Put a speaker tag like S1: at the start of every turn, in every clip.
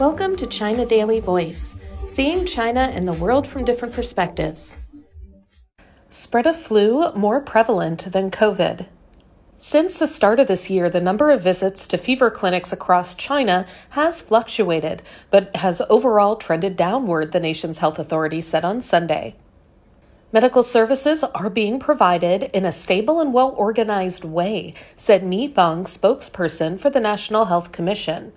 S1: Welcome to China Daily Voice, seeing China and the world from different perspectives. Spread of flu more prevalent than COVID. Since the start of this year, the number of visits to fever clinics across China has fluctuated, but has overall trended downward, the nation's health authority said on Sunday. Medical services are being provided in a stable and well organized way, said Mi Feng, spokesperson for the National Health Commission.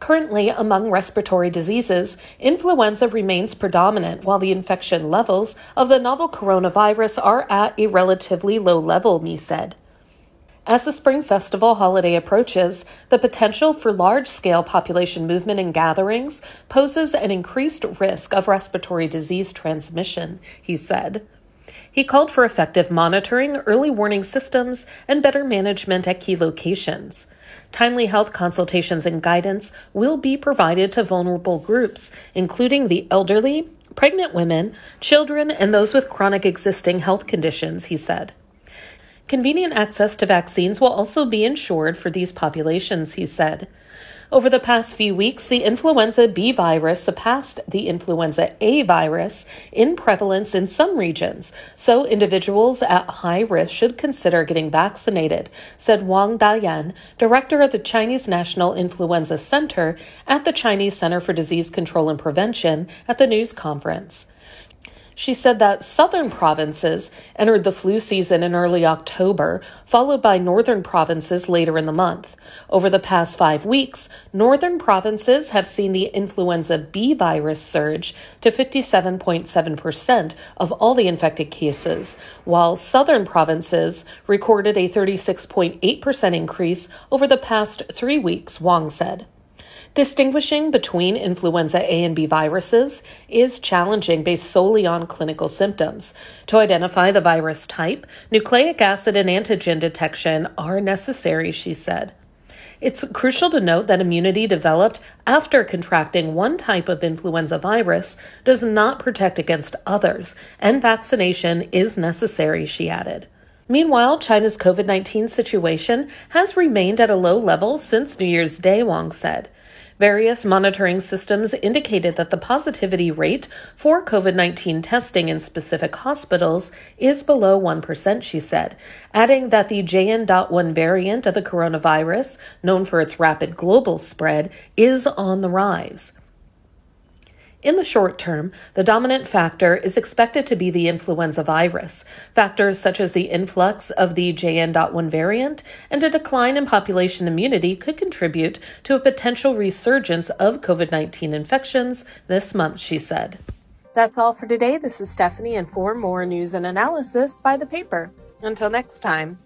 S1: Currently, among respiratory diseases, influenza remains predominant while the infection levels of the novel coronavirus are at a relatively low level, Mi said. As the Spring Festival holiday approaches, the potential for large scale population movement and gatherings poses an increased risk of respiratory disease transmission, he said. He called for effective monitoring, early warning systems, and better management at key locations. Timely health consultations and guidance will be provided to vulnerable groups, including the elderly, pregnant women, children, and those with chronic existing health conditions, he said. Convenient access to vaccines will also be ensured for these populations, he said. Over the past few weeks, the influenza B virus surpassed the influenza A virus in prevalence in some regions, so individuals at high risk should consider getting vaccinated, said Wang Dayan, director of the Chinese National Influenza Center at the Chinese Center for Disease Control and Prevention at the news conference. She said that southern provinces entered the flu season in early October, followed by northern provinces later in the month. Over the past five weeks, northern provinces have seen the influenza B virus surge to 57.7% of all the infected cases, while southern provinces recorded a 36.8% increase over the past three weeks, Wang said. Distinguishing between influenza A and B viruses is challenging based solely on clinical symptoms. To identify the virus type, nucleic acid and antigen detection are necessary, she said. It's crucial to note that immunity developed after contracting one type of influenza virus does not protect against others, and vaccination is necessary, she added. Meanwhile, China's COVID 19 situation has remained at a low level since New Year's Day, Wang said. Various monitoring systems indicated that the positivity rate for COVID 19 testing in specific hospitals is below 1%, she said, adding that the JN.1 variant of the coronavirus, known for its rapid global spread, is on the rise. In the short term, the dominant factor is expected to be the influenza virus. Factors such as the influx of the JN.1 variant and a decline in population immunity could contribute to a potential resurgence of COVID 19 infections this month, she said. That's all for today. This is Stephanie, and for more news and analysis, buy the paper. Until next time.